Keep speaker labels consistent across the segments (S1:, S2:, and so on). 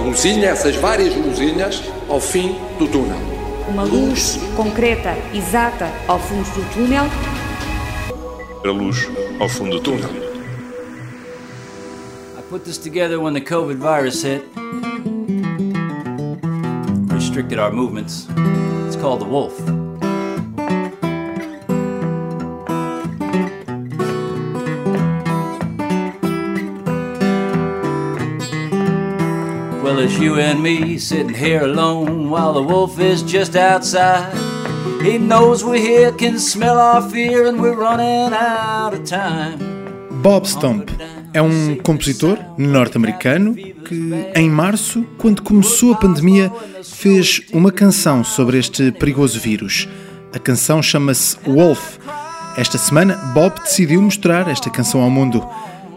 S1: luzinha, essas várias luzinhas, ao fim do túnel.
S2: Uma luz concreta, exata, ao fundo do túnel.
S3: A luz ao fundo do túnel.
S4: I put this together when the COVID virus hit. Restricted our movements. It's called the Wolf. It's you and me sitting here alone while the wolf is just outside. He knows we're here, can smell our fear, and we're running out of time.
S5: Bob Stump é um compositor norte-americano que, em março, quando começou a pandemia, fez uma canção sobre este perigoso vírus. A canção chama-se Wolf. Esta semana, Bob decidiu mostrar esta canção ao mundo.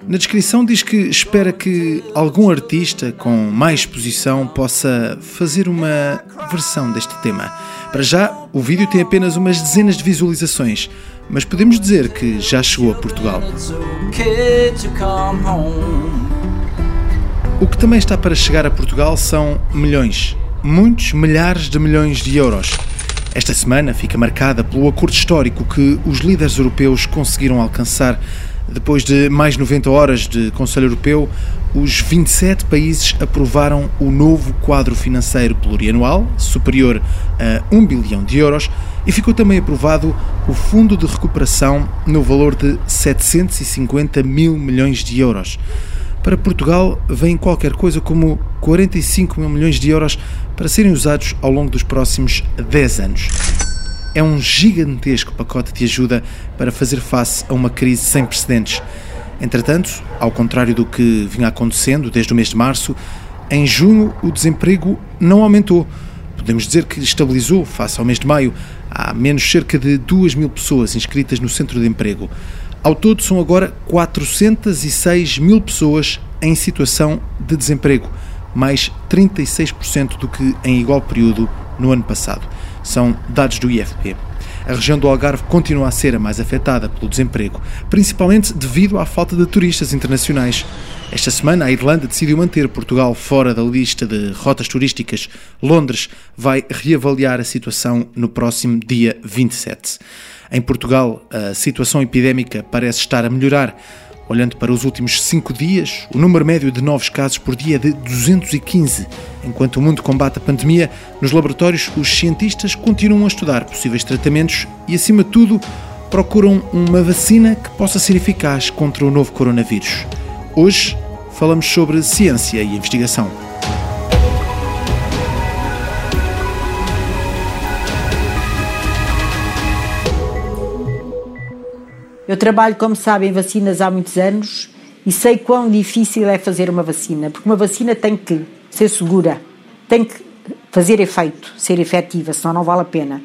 S5: Na descrição diz que espera que algum artista com mais exposição possa fazer uma versão deste tema. Para já, o vídeo tem apenas umas dezenas de visualizações, mas podemos dizer que já chegou a Portugal. O que também está para chegar a Portugal são milhões, muitos milhares de milhões de euros. Esta semana fica marcada pelo acordo histórico que os líderes europeus conseguiram alcançar depois de mais 90 horas de Conselho Europeu, os 27 países aprovaram o novo quadro financeiro plurianual, superior a 1 bilhão de euros, e ficou também aprovado o Fundo de Recuperação no valor de 750 mil milhões de euros. Para Portugal, vem qualquer coisa como 45 mil milhões de euros para serem usados ao longo dos próximos 10 anos é um gigantesco pacote de ajuda para fazer face a uma crise sem precedentes. Entretanto, ao contrário do que vinha acontecendo desde o mês de março, em junho o desemprego não aumentou. Podemos dizer que estabilizou face ao mês de maio. Há menos cerca de 2 mil pessoas inscritas no centro de emprego. Ao todo, são agora 406 mil pessoas em situação de desemprego, mais 36% do que em igual período no ano passado. São dados do IFP. A região do Algarve continua a ser a mais afetada pelo desemprego, principalmente devido à falta de turistas internacionais. Esta semana, a Irlanda decidiu manter Portugal fora da lista de rotas turísticas. Londres vai reavaliar a situação no próximo dia 27. Em Portugal, a situação epidémica parece estar a melhorar. Olhando para os últimos cinco dias, o número médio de novos casos por dia é de 215. Enquanto o mundo combate a pandemia, nos laboratórios os cientistas continuam a estudar possíveis tratamentos e, acima de tudo, procuram uma vacina que possa ser eficaz contra o novo coronavírus. Hoje falamos sobre ciência e investigação.
S6: Eu trabalho, como sabem, em vacinas há muitos anos e sei quão difícil é fazer uma vacina, porque uma vacina tem que ser segura, tem que fazer efeito, ser efetiva, senão não vale a pena.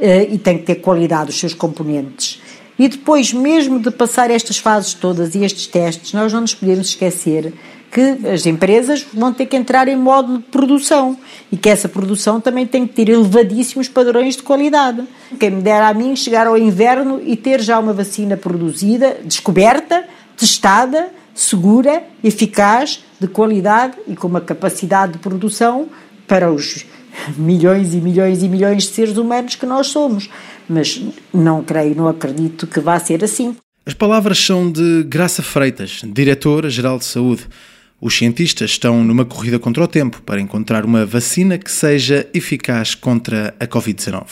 S6: Eh, e tem que ter qualidade os seus componentes. E depois, mesmo de passar estas fases todas e estes testes, nós não nos podemos esquecer que as empresas vão ter que entrar em modo de produção e que essa produção também tem que ter elevadíssimos padrões de qualidade. Quem me dera a mim chegar ao inverno e ter já uma vacina produzida, descoberta, testada, segura, eficaz, de qualidade e com uma capacidade de produção para os milhões e milhões e milhões de seres humanos que nós somos. Mas não creio, não acredito que vá ser assim.
S5: As palavras são de Graça Freitas, diretora-geral de saúde. Os cientistas estão numa corrida contra o tempo para encontrar uma vacina que seja eficaz contra a Covid-19.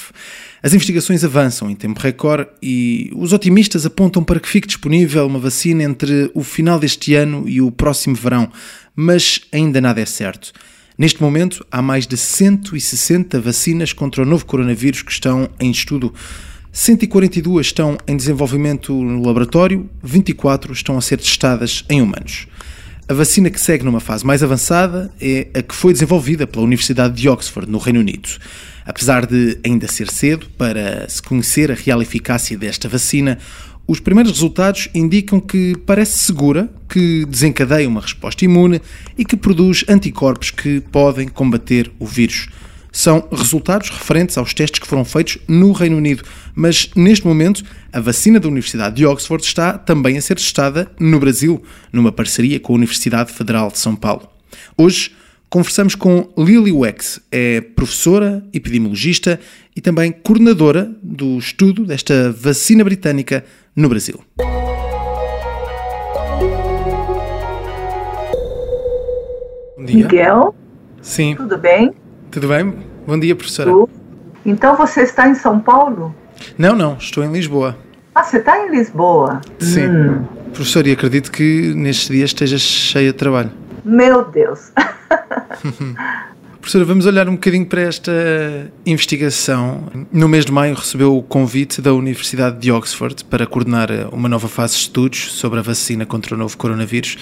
S5: As investigações avançam em tempo recorde e os otimistas apontam para que fique disponível uma vacina entre o final deste ano e o próximo verão, mas ainda nada é certo. Neste momento, há mais de 160 vacinas contra o novo coronavírus que estão em estudo. 142 estão em desenvolvimento no laboratório, 24 estão a ser testadas em humanos. A vacina que segue numa fase mais avançada é a que foi desenvolvida pela Universidade de Oxford, no Reino Unido. Apesar de ainda ser cedo para se conhecer a real eficácia desta vacina, os primeiros resultados indicam que parece segura, que desencadeia uma resposta imune e que produz anticorpos que podem combater o vírus são resultados referentes aos testes que foram feitos no Reino Unido. Mas, neste momento, a vacina da Universidade de Oxford está também a ser testada no Brasil, numa parceria com a Universidade Federal de São Paulo. Hoje, Conversamos com Lily Wex, é professora, epidemiologista e também coordenadora do estudo desta vacina britânica no Brasil.
S7: Bom dia. Miguel?
S5: Sim.
S7: Tudo bem?
S5: Tudo bem? Bom dia, professora.
S7: Então você está em São Paulo?
S5: Não, não, estou em Lisboa.
S7: Ah, você está em Lisboa?
S5: Sim. Hum. Professor, e acredito que nestes dias esteja cheia de trabalho.
S7: Meu Deus!
S5: Professora, vamos olhar um bocadinho para esta investigação. No mês de maio recebeu o convite da Universidade de Oxford para coordenar uma nova fase de estudos sobre a vacina contra o novo coronavírus.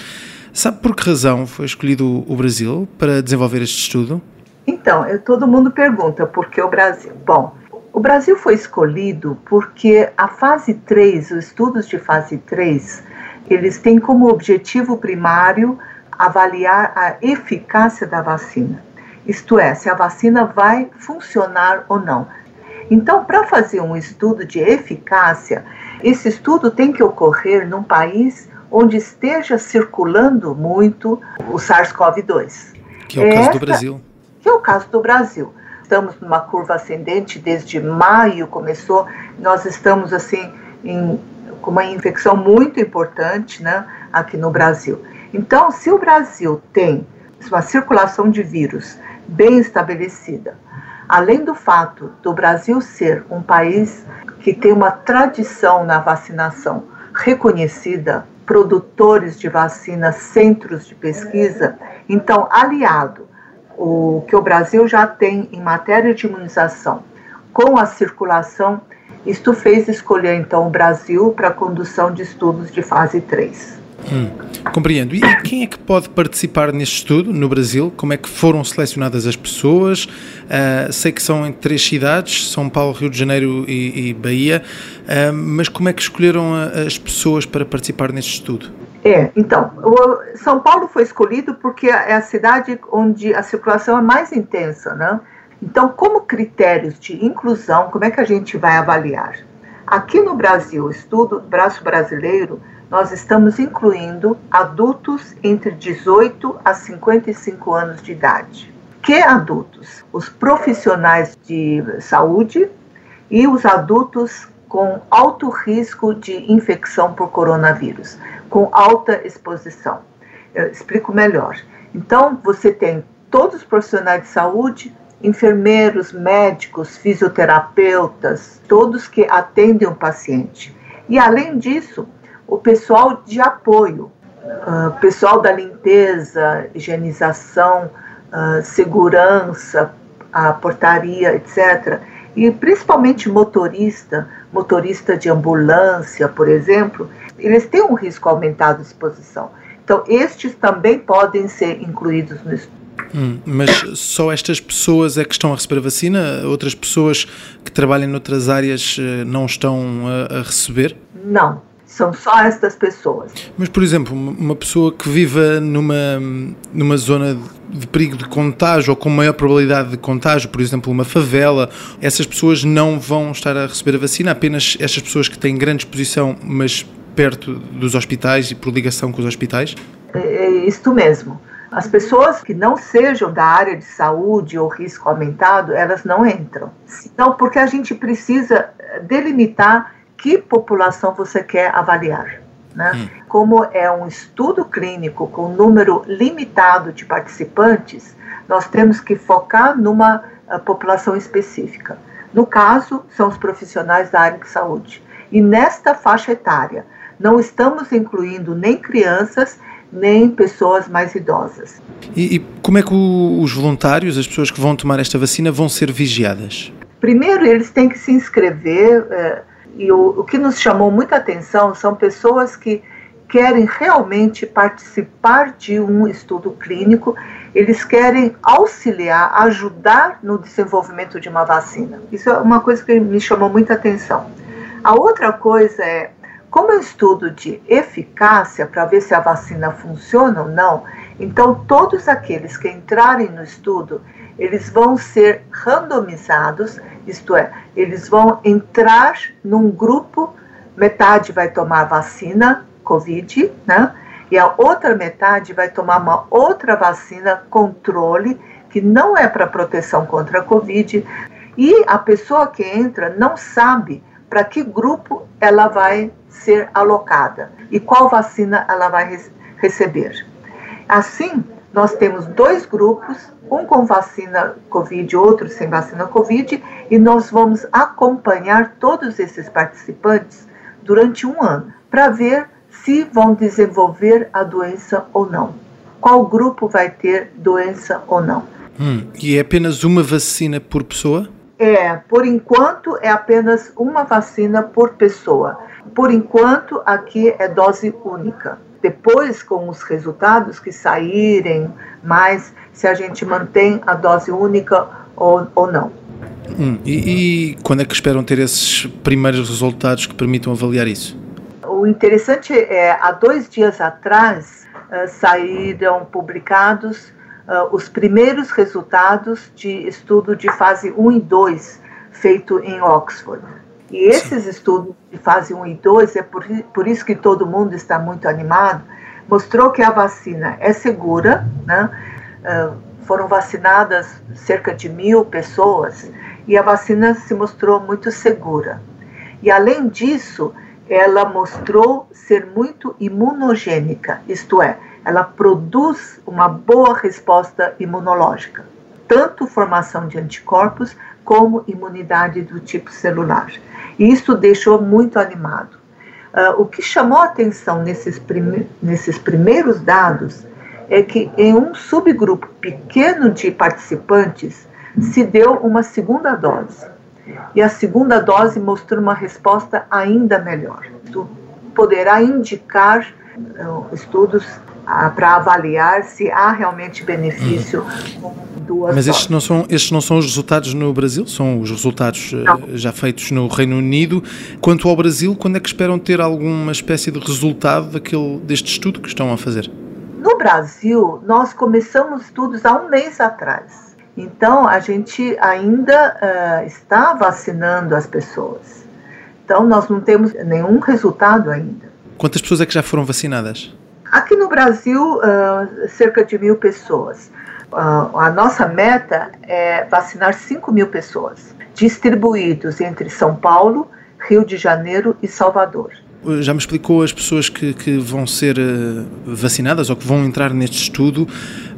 S5: Sabe por que razão foi escolhido o Brasil para desenvolver este estudo?
S7: Então, eu, todo mundo pergunta por que o Brasil. Bom, o Brasil foi escolhido porque a fase 3, os estudos de fase 3, eles têm como objetivo primário avaliar a eficácia da vacina. Isto é, se a vacina vai funcionar ou não. Então, para fazer um estudo de eficácia, esse estudo tem que ocorrer num país onde esteja circulando muito o SARS-CoV-2.
S5: Que é o caso do Brasil.
S7: Que é o caso do Brasil. Estamos numa curva ascendente desde maio começou. Nós estamos assim em, com uma infecção muito importante, né, aqui no Brasil. Então, se o Brasil tem uma circulação de vírus bem estabelecida. Além do fato do Brasil ser um país que tem uma tradição na vacinação reconhecida, produtores de vacinas, centros de pesquisa, então, aliado o que o Brasil já tem em matéria de imunização com a circulação, isto fez escolher então o Brasil para a condução de estudos de fase 3.
S5: Hum, compreendo. E quem é que pode participar neste estudo no Brasil? Como é que foram selecionadas as pessoas? Uh, sei que são em três cidades, São Paulo, Rio de Janeiro e, e Bahia, uh, mas como é que escolheram as pessoas para participar neste estudo?
S7: É, então, São Paulo foi escolhido porque é a cidade onde a circulação é mais intensa, né? Então, como critérios de inclusão, como é que a gente vai avaliar? Aqui no Brasil, o estudo braço brasileiro, nós estamos incluindo adultos entre 18 a 55 anos de idade. Que adultos? Os profissionais de saúde e os adultos com alto risco de infecção por coronavírus, com alta exposição. Eu explico melhor. Então, você tem todos os profissionais de saúde, enfermeiros, médicos, fisioterapeutas, todos que atendem o paciente. E além disso, o pessoal de apoio, uh, pessoal da limpeza, higienização, uh, segurança, a portaria, etc. E principalmente motorista, motorista de ambulância, por exemplo, eles têm um risco aumentado de exposição. Então, estes também podem ser incluídos no estudo.
S5: Hum, mas só estas pessoas é que estão a receber a vacina? Outras pessoas que trabalham noutras áreas eh, não estão a, a receber?
S7: Não, são só estas pessoas.
S5: Mas, por exemplo, uma pessoa que viva numa, numa zona de perigo de contágio ou com maior probabilidade de contágio, por exemplo, uma favela, essas pessoas não vão estar a receber a vacina, apenas estas pessoas que têm grande exposição, mas perto dos hospitais e por ligação com os hospitais?
S7: É, é isto mesmo. As pessoas que não sejam da área de saúde ou risco aumentado, elas não entram. Então, porque a gente precisa delimitar que população você quer avaliar. Né? Hum. Como é um estudo clínico com número limitado de participantes, nós temos que focar numa uh, população específica. No caso, são os profissionais da área de saúde. E nesta faixa etária, não estamos incluindo nem crianças, nem pessoas mais idosas.
S5: E, e como é que o, os voluntários, as pessoas que vão tomar esta vacina, vão ser vigiadas?
S7: Primeiro, eles têm que se inscrever. Eh, e o, o que nos chamou muita atenção são pessoas que querem realmente participar de um estudo clínico, eles querem auxiliar, ajudar no desenvolvimento de uma vacina. Isso é uma coisa que me chamou muita atenção. A outra coisa é, como é um estudo de eficácia para ver se a vacina funciona ou não, então todos aqueles que entrarem no estudo, eles vão ser randomizados, isto é, eles vão entrar num grupo, metade vai tomar vacina Covid, né? E a outra metade vai tomar uma outra vacina controle, que não é para proteção contra a Covid. E a pessoa que entra não sabe para que grupo ela vai ser alocada e qual vacina ela vai receber. Assim, nós temos dois grupos, um com vacina Covid, outro sem vacina Covid, e nós vamos acompanhar todos esses participantes durante um ano para ver se vão desenvolver a doença ou não. Qual grupo vai ter doença ou não.
S5: Hum, e é apenas uma vacina por pessoa?
S7: É, por enquanto é apenas uma vacina por pessoa. Por enquanto, aqui é dose única. Depois, com os resultados que saírem, mais se a gente mantém a dose única ou, ou não.
S5: Hum, e, e quando é que esperam ter esses primeiros resultados que permitam avaliar isso?
S7: O interessante é, há dois dias atrás, uh, saíram publicados uh, os primeiros resultados de estudo de fase 1 e 2 feito em Oxford. E esses estudos de fase 1 e 2, é por, por isso que todo mundo está muito animado, mostrou que a vacina é segura, né? Uh, foram vacinadas cerca de mil pessoas e a vacina se mostrou muito segura. E além disso, ela mostrou ser muito imunogênica, isto é, ela produz uma boa resposta imunológica, tanto formação de anticorpos como imunidade do tipo celular. E isso deixou muito animado. Uh, o que chamou a atenção nesses, prime nesses primeiros dados é que em um subgrupo pequeno de participantes se deu uma segunda dose. E a segunda dose mostrou uma resposta ainda melhor. Tu poderá indicar uh, estudos uh, para avaliar se há realmente benefício com duas
S5: Mas estes não, são, estes não são os resultados no Brasil, são os resultados uh, já feitos no Reino Unido. Quanto ao Brasil, quando é que esperam ter alguma espécie de resultado daquele, deste estudo que estão a fazer?
S7: No Brasil, nós começamos estudos há um mês atrás. Então, a gente ainda uh, está vacinando as pessoas. Então, nós não temos nenhum resultado ainda.
S5: Quantas pessoas é que já foram vacinadas?
S7: Aqui no Brasil, uh, cerca de mil pessoas. A nossa meta é vacinar 5 mil pessoas, distribuídos entre São Paulo, Rio de Janeiro e Salvador
S5: já me explicou as pessoas que, que vão ser uh, vacinadas ou que vão entrar neste estudo,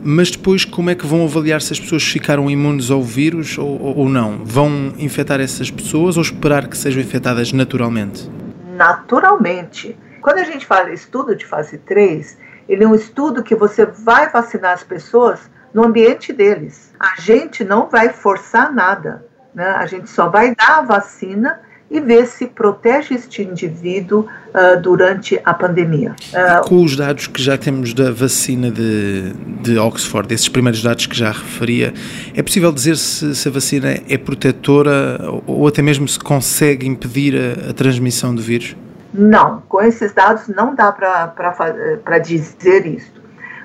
S5: mas depois como é que vão avaliar se as pessoas ficaram imunes ao vírus ou, ou não? Vão infectar essas pessoas ou esperar que sejam infectadas naturalmente?
S7: Naturalmente. Quando a gente fala estudo de fase 3, ele é um estudo que você vai vacinar as pessoas no ambiente deles. A gente não vai forçar nada. Né? A gente só vai dar a vacina e ver se protege este indivíduo uh, durante a pandemia.
S5: Uh, com os dados que já temos da vacina de, de Oxford, esses primeiros dados que já referia, é possível dizer se, se a vacina é protetora ou até mesmo se consegue impedir a, a transmissão do vírus?
S7: Não, com esses dados não dá para dizer isso.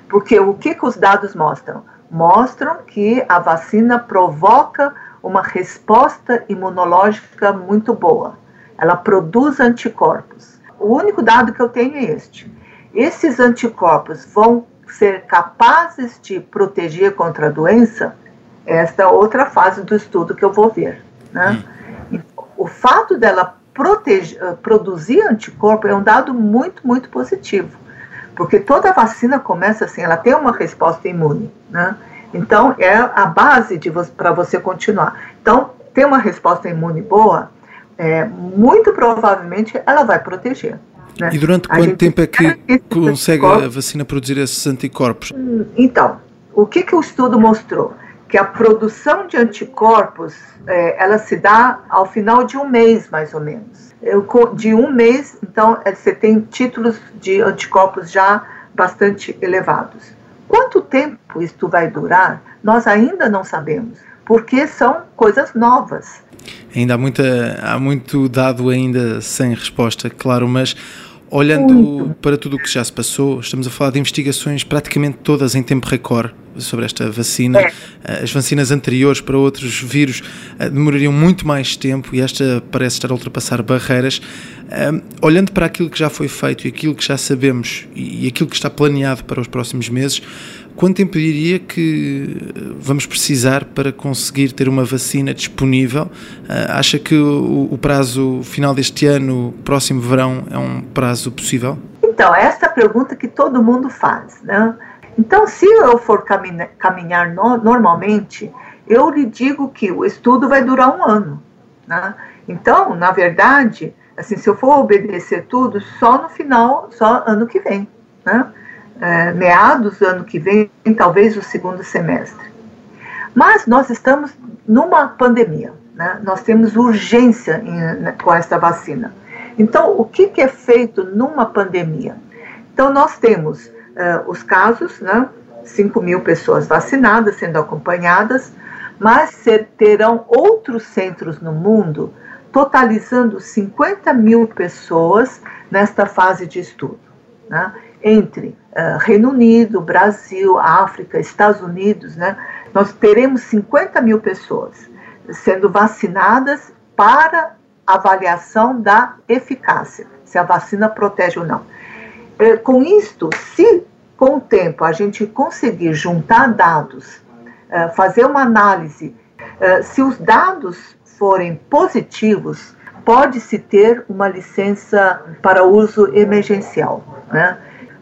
S7: Porque o que, que os dados mostram? Mostram que a vacina provoca uma resposta imunológica muito boa. Ela produz anticorpos. O único dado que eu tenho é este. Esses anticorpos vão ser capazes de proteger contra a doença? Esta é outra fase do estudo que eu vou ver. Né? Então, o fato dela proteger, produzir anticorpo é um dado muito, muito positivo. Porque toda vacina começa assim, ela tem uma resposta imune. Né? Então, é a base para você continuar. Então, ter uma resposta imune boa, é, muito provavelmente ela vai proteger. Né?
S5: E durante quanto tempo é que consegue a vacina produzir esses anticorpos?
S7: Hum, então, o que, que o estudo mostrou? Que a produção de anticorpos é, ela se dá ao final de um mês, mais ou menos. Eu, de um mês, então, é, você tem títulos de anticorpos já bastante elevados. Quanto tempo isto vai durar, nós ainda não sabemos, porque são coisas novas.
S5: Ainda há, muita, há muito dado ainda sem resposta, claro, mas Olhando Muito. para tudo o que já se passou, estamos a falar de investigações praticamente todas em tempo recorde sobre esta vacina. É. As vacinas anteriores para outros vírus eh, demorariam muito mais tempo e esta parece estar a ultrapassar barreiras. Um, olhando para aquilo que já foi feito e aquilo que já sabemos e aquilo que está planeado para os próximos meses, quanto tempo diria que vamos precisar para conseguir ter uma vacina disponível? Uh, acha que o, o, prazo final deste ano, próximo verão, é um prazo possível?
S7: Então, essa é a pergunta que todo mundo faz. Né? Então, se eu for caminhar, caminhar no, normalmente, eu lhe digo que o estudo vai durar um ano. Né? Então, na verdade, assim, se eu for obedecer tudo, só no final, só ano que vem. Né? É, meados do ano que vem, talvez o segundo semestre. Mas nós estamos numa pandemia, né? nós temos urgência em, né, com esta vacina. Então, o que, que, é feito numa pandemia? Então, nós temos uh, os casos, né? 5 mil pessoas vacinadas, sendo acompanhadas, mas terão outros centros no mundo, totalizando 50 mil pessoas nesta fase de estudo. Né? Entre uh, Reino Unido, Brasil, África, Estados Unidos, né, nós teremos 50 mil pessoas sendo vacinadas para avaliação da eficácia, se a vacina protege ou não. Uh, com isto, se com o tempo a gente conseguir juntar dados, uh, fazer uma análise, se os dados forem positivos, pode-se ter uma licença para uso emergencial. Né?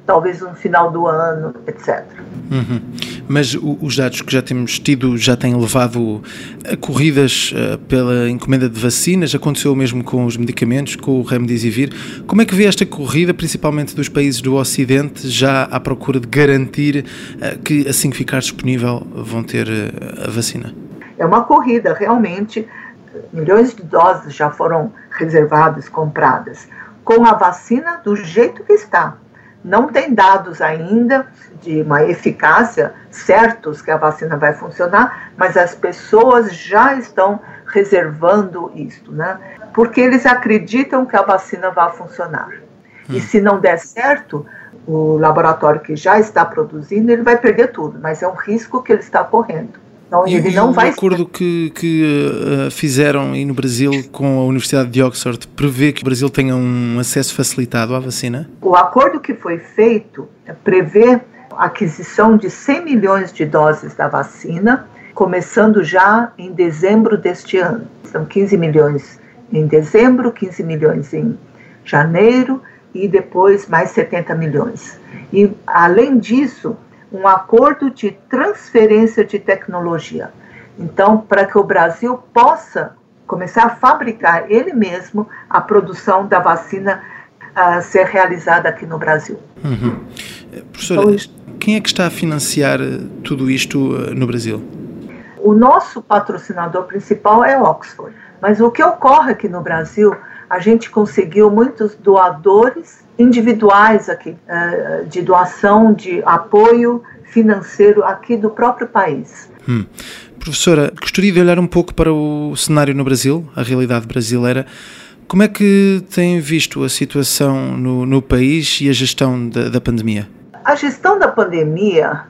S7: Talvez no final do ano, etc.
S5: Uhum. Mas os dados que já temos tido já têm levado a corridas uh, pela encomenda de vacinas, aconteceu o mesmo com os medicamentos, com o Remdesivir. Como é que vê esta corrida, principalmente dos países do Ocidente, já à procura de garantir uh, que assim que ficar disponível vão ter uh, a vacina?
S7: É uma corrida, realmente. Milhões de doses já foram reservadas, compradas, com a vacina do jeito que está não tem dados ainda de uma eficácia certos que a vacina vai funcionar, mas as pessoas já estão reservando isto, né? Porque eles acreditam que a vacina vai funcionar. Hum. E se não der certo, o laboratório que já está produzindo, ele vai perder tudo, mas é um risco que ele está correndo.
S5: Então, e, ele não e vai. O acordo que, que uh, fizeram aí no Brasil com a Universidade de Oxford prevê que o Brasil tenha um acesso facilitado à vacina?
S7: O acordo que foi feito prevê a aquisição de 100 milhões de doses da vacina, começando já em dezembro deste ano. São 15 milhões em dezembro, 15 milhões em janeiro e depois mais 70 milhões. E, além disso, um acordo de transferência de tecnologia. Então, para que o Brasil possa começar a fabricar ele mesmo a produção da vacina a ser realizada aqui no Brasil.
S5: Uhum. Professora, então, quem é que está a financiar eh, tudo isto eh, no Brasil?
S7: O nosso patrocinador principal é Oxford. Mas o que ocorre aqui no Brasil, a gente conseguiu muitos doadores individuais aqui, eh, de doação, de apoio financeiro aqui do próprio país.
S5: Hum. Professora, gostaria de olhar um pouco para o cenário no Brasil, a realidade brasileira. Como é que tem visto a situação no, no país e a gestão da, da, pandemia?
S7: A gestão da pandemia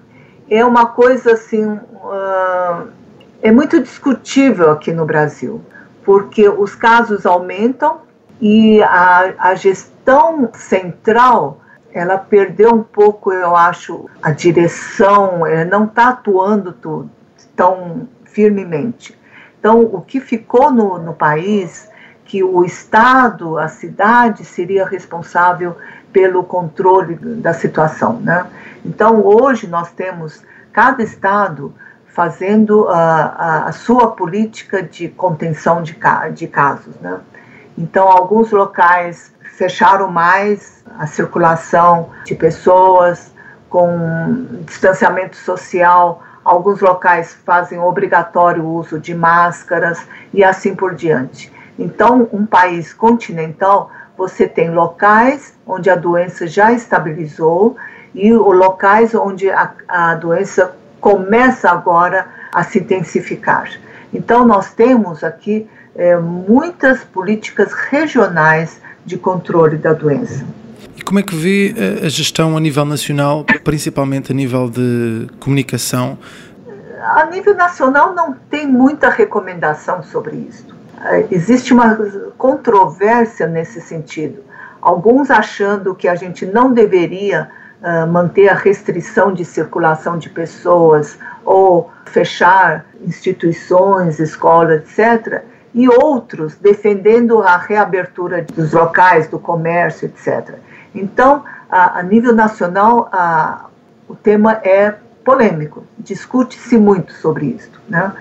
S7: é uma coisa assim, uh, é muito discutível aqui no Brasil, porque os casos aumentam e a, a gestão central ela perdeu um pouco, eu acho, a direção, não está atuando tão firmemente. Então, o que ficou no, no país, que o Estado, a cidade, seria responsável pelo controle da situação. Né? Então, hoje nós temos cada Estado fazendo a, a, sua política de contenção de, de casos. Né? Então, alguns locais fecharam mais a circulação de pessoas com distanciamento social. Alguns locais fazem obrigatório o uso de máscaras e assim por diante. Então, um país continental, você tem locais onde a doença já estabilizou e locais onde a, a doença começa agora a se intensificar. Então, nós temos aqui é, muitas políticas regionais de controle da doença.
S5: E como é que vê a, a gestão a nível nacional, principalmente a nível de comunicação?
S7: A nível nacional não tem muita recomendação sobre isso. Existe uma controvérsia nesse sentido. Alguns achando que a gente não deveria uh, manter a restrição de circulação de pessoas ou fechar instituições, escolas, etc e outros defendendo a reabertura dos locais, do comércio, etc. Então, a, a nível nacional, a, o tema é polêmico, discute-se muito sobre isso. Né?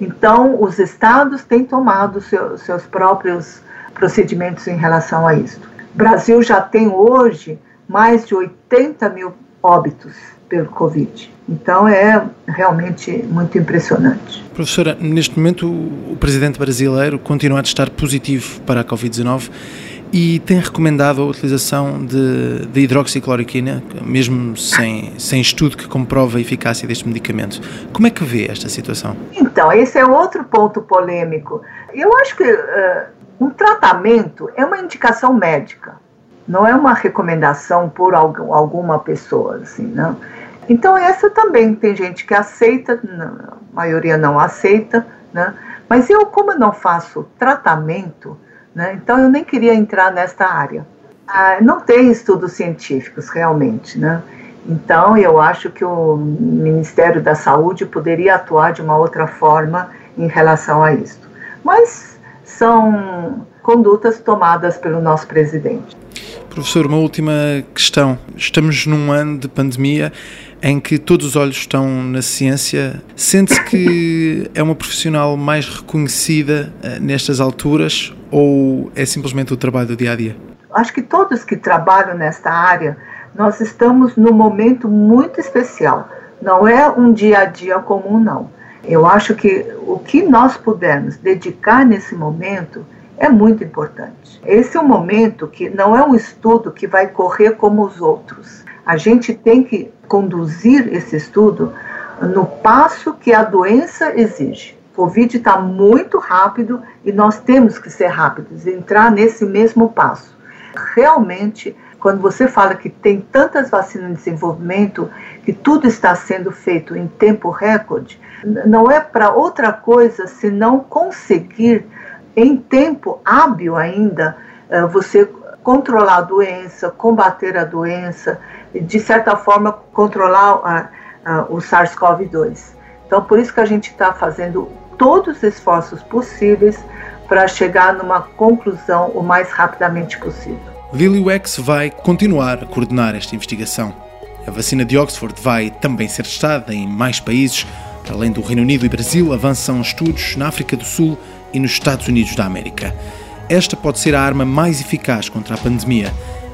S7: Então, os estados têm tomado seu, seus próprios procedimentos em relação a isso. O Brasil já tem hoje mais de 80 mil óbitos pelo Covid. Então é realmente muito impressionante.
S5: Professora, neste momento o presidente brasileiro continua a estar positivo para a Covid-19 e tem recomendado a utilização de, de hidroxicloroquina, mesmo sem, sem estudo que comprove a eficácia deste medicamento. Como é que vê esta situação?
S7: Então, esse é outro ponto polêmico. Eu acho que uh, um tratamento é uma indicação médica, não é uma recomendação por alguma pessoa, assim, não. Então, essa também tem gente que aceita, a maioria não aceita, né? Mas eu, como eu não faço tratamento, né? então eu nem queria entrar nesta área. Ah, não tem estudos científicos, realmente, né? Então, eu acho que o Ministério da Saúde poderia atuar de uma outra forma em relação a isso. Mas são condutas tomadas pelo nosso presidente.
S5: Professor, uma última questão. Estamos num ano de pandemia em que todos os olhos estão na ciência. Sente-se que é uma profissional mais reconhecida eh, nestas alturas ou é simplesmente o trabalho do dia a dia?
S7: Acho que todos que trabalham nesta área, nós estamos num momento muito especial. Não é um dia a dia comum, não. Eu acho que o que nós pudermos dedicar nesse momento é muito importante. Esse é um momento que não é um estudo que vai correr como os outros. A gente tem que conduzir esse estudo no passo que a doença exige. Covid está muito rápido e nós temos que ser rápidos, entrar nesse mesmo passo. Realmente, quando você fala que tem tantas vacinas em desenvolvimento, que tudo está sendo feito em tempo recorde, não é para outra coisa senão conseguir em tempo hábil ainda, eh, você controlar a doença, combater a doença, de certa forma controlar a, a, o SARS-CoV-2. Então, por isso que a gente está fazendo todos os esforços possíveis para chegar numa conclusão o mais rapidamente possível.
S5: Lily Wex vai continuar a coordenar esta investigação. A vacina de Oxford vai também ser testada em mais países. Além do Reino Unido e Brasil, avançam estudos na África do Sul e nos Estados Unidos da América. Esta pode ser a arma mais eficaz contra a pandemia,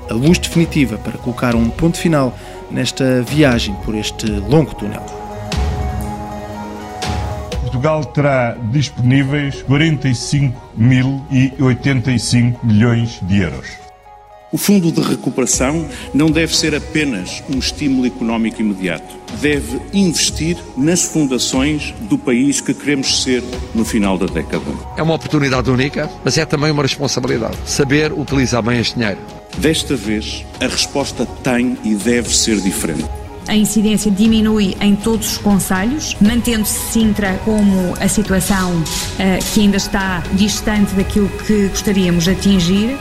S5: a luz definitiva para colocar um ponto final nesta viagem por este longo túnel.
S3: Portugal terá disponíveis 45.085 milhões de euros.
S8: O Fundo de Recuperação não deve ser apenas um estímulo económico imediato. Deve investir nas fundações do país que queremos ser no final da década.
S1: É uma oportunidade única, mas é também uma responsabilidade. Saber utilizar bem este dinheiro.
S8: Desta vez, a resposta tem e deve ser diferente.
S2: A incidência diminui em todos os conselhos, mantendo-se Sintra como a situação uh, que ainda está distante daquilo que gostaríamos de atingir.